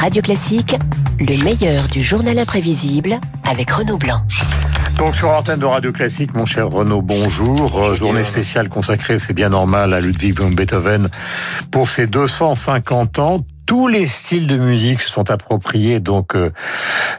Radio Classique, le meilleur du journal imprévisible avec Renaud Blanc. Donc sur l'antenne de Radio Classique, mon cher Renaud, bonjour. Journée spéciale consacrée, c'est bien normal, à Ludwig von Beethoven pour ses 250 ans tous les styles de musique se sont appropriés donc euh,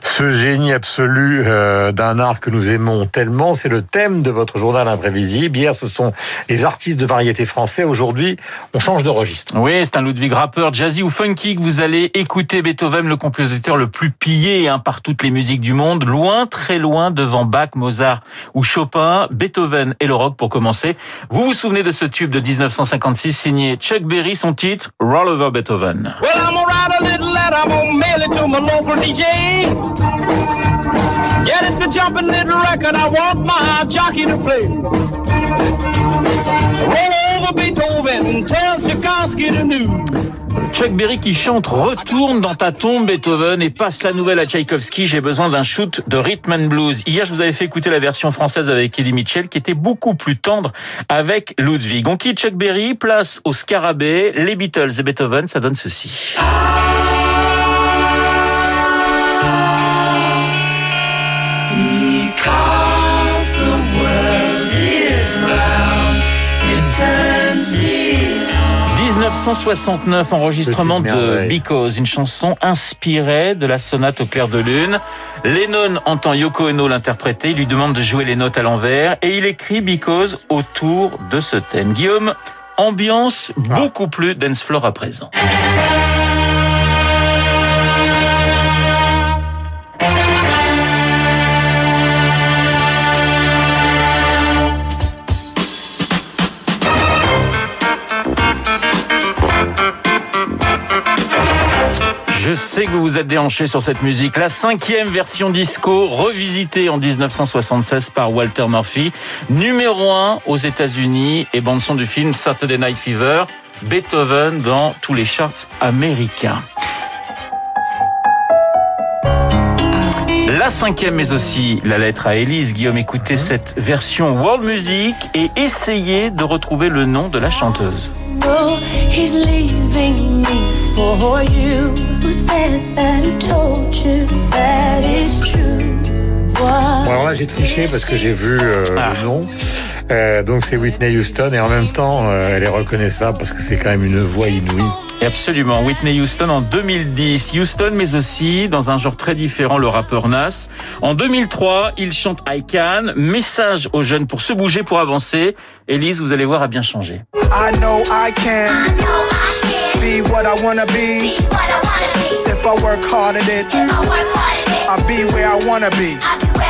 ce génie absolu euh, d'un art que nous aimons tellement. C'est le thème de votre journal imprévisible. Hier, ce sont les artistes de variété français. Aujourd'hui, on change de registre. Oui, c'est un Ludwig rappeur, jazzy ou funky que vous allez écouter. Beethoven, le compositeur le plus pillé hein, par toutes les musiques du monde, loin, très loin devant Bach, Mozart ou Chopin. Beethoven et le rock pour commencer. Vous vous souvenez de ce tube de 1956 signé Chuck Berry, son titre Roll Over Beethoven. I'm gonna write a little letter, I'm gonna mail it to my local DJ. Yeah, it's a jumping little record, I want my jockey to play. Roll over Beethoven, tell Tchaikovsky to new. Chuck Berry qui chante Retourne dans ta tombe Beethoven et passe la nouvelle à Tchaïkovski. J'ai besoin d'un shoot de rhythm and blues. Hier, je vous avais fait écouter la version française avec Eddie Mitchell qui était beaucoup plus tendre avec Ludwig. On quitte Chuck Berry, place au Scarabée, les Beatles et Beethoven, ça donne ceci. 1969, enregistrement de. Because, une chanson inspirée de la sonate au clair de lune. Lennon entend Yoko Ono l'interpréter, il lui demande de jouer les notes à l'envers et il écrit Because autour de ce thème. Guillaume, ambiance beaucoup plus dance floor à présent. Je sais que vous vous êtes déhanché sur cette musique. La cinquième version disco, revisitée en 1976 par Walter Murphy. Numéro un aux États-Unis et bande-son du film Saturday Night Fever. Beethoven dans tous les charts américains. La cinquième, mais aussi la lettre à Élise. Guillaume, écoutez cette version world music et essayez de retrouver le nom de la chanteuse. He's leaving me for you. Who said that? Who told you that is true? What? Bon, alors là, j'ai triché parce que j'ai vu euh, Ah. le nom. Euh, donc c'est Whitney Houston et en même temps, euh, elle est reconnaissable parce que c'est quand même une voix inouïe. Et Absolument, Whitney Houston en 2010. Houston, mais aussi dans un genre très différent, le rappeur Nas. En 2003, il chante I Can, message aux jeunes pour se bouger, pour avancer. Élise, vous allez voir, a bien changé. I know I can be what I wanna be. If I work hard at it, I'll be where I wanna be. I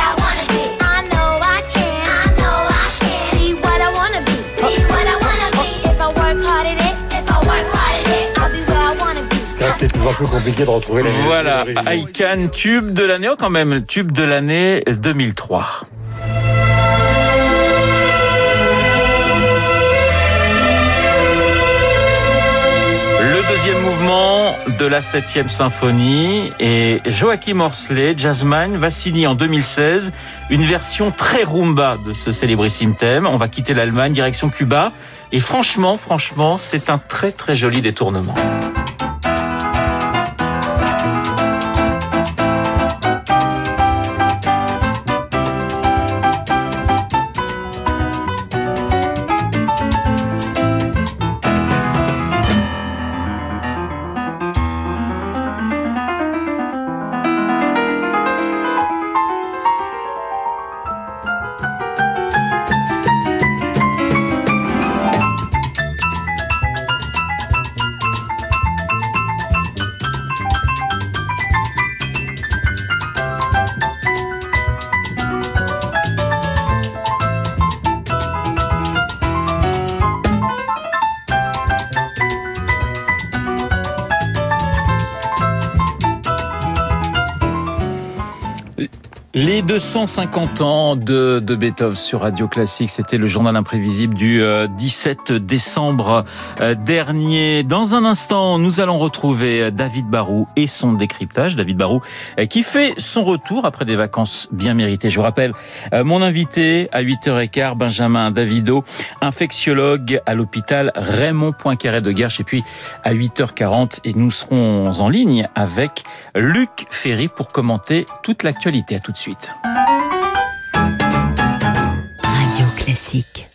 c'est toujours plus compliqué de retrouver les Voilà, les origines. I Can, tube de l'année, oh quand même, tube de l'année 2003. Le deuxième mouvement de la septième symphonie et Joachim Horsley, jazzman, va signer en 2016 une version très rumba de ce célébrissime thème. On va quitter l'Allemagne, direction Cuba. Et franchement, franchement, c'est un très très joli détournement. Uh, Les 250 ans de, de Beethoven sur Radio Classique, c'était le journal imprévisible du 17 euh, décembre euh, dernier. Dans un instant, nous allons retrouver euh, David Barou et son décryptage. David Barou qui fait son retour après des vacances bien méritées. Je vous rappelle, mon invité à 8h15, Benjamin Davido, infectiologue à l'hôpital Raymond Poincaré de Guerche. Et puis à 8h40, et nous serons en ligne avec Luc Ferry pour commenter toute l'actualité. À tout de Radio Classique.